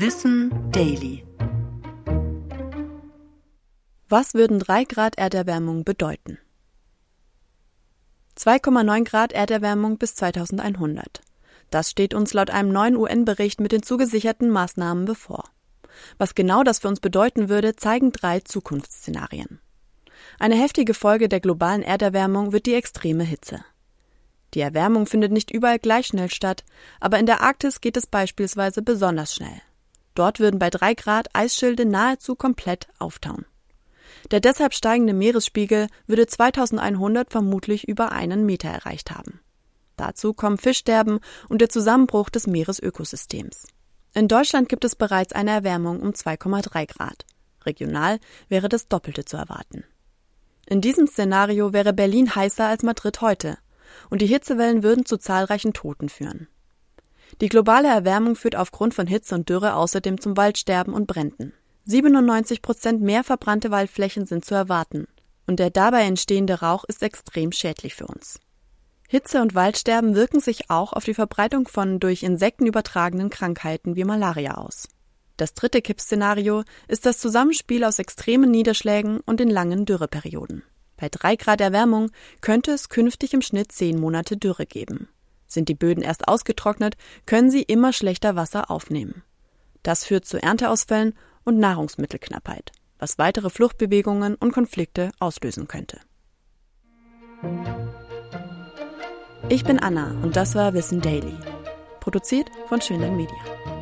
Wissen Daily. Was würden 3 Grad Erderwärmung bedeuten? 2,9 Grad Erderwärmung bis 2100. Das steht uns laut einem neuen UN-Bericht mit den zugesicherten Maßnahmen bevor. Was genau das für uns bedeuten würde, zeigen drei Zukunftsszenarien. Eine heftige Folge der globalen Erderwärmung wird die extreme Hitze. Die Erwärmung findet nicht überall gleich schnell statt, aber in der Arktis geht es beispielsweise besonders schnell. Dort würden bei drei Grad Eisschilde nahezu komplett auftauen. Der deshalb steigende Meeresspiegel würde 2100 vermutlich über einen Meter erreicht haben. Dazu kommen Fischsterben und der Zusammenbruch des Meeresökosystems. In Deutschland gibt es bereits eine Erwärmung um 2,3 Grad. Regional wäre das Doppelte zu erwarten. In diesem Szenario wäre Berlin heißer als Madrid heute, und die Hitzewellen würden zu zahlreichen Toten führen. Die globale Erwärmung führt aufgrund von Hitze und Dürre außerdem zum Waldsterben und Bränden. 97 Prozent mehr verbrannte Waldflächen sind zu erwarten, und der dabei entstehende Rauch ist extrem schädlich für uns. Hitze und Waldsterben wirken sich auch auf die Verbreitung von durch Insekten übertragenen Krankheiten wie Malaria aus. Das dritte Kippszenario ist das Zusammenspiel aus extremen Niederschlägen und den langen Dürreperioden. Bei drei Grad Erwärmung könnte es künftig im Schnitt zehn Monate Dürre geben. Sind die Böden erst ausgetrocknet, können sie immer schlechter Wasser aufnehmen. Das führt zu Ernteausfällen und Nahrungsmittelknappheit, was weitere Fluchtbewegungen und Konflikte auslösen könnte. Ich bin Anna und das war Wissen Daily. Produziert von Schönlein Media.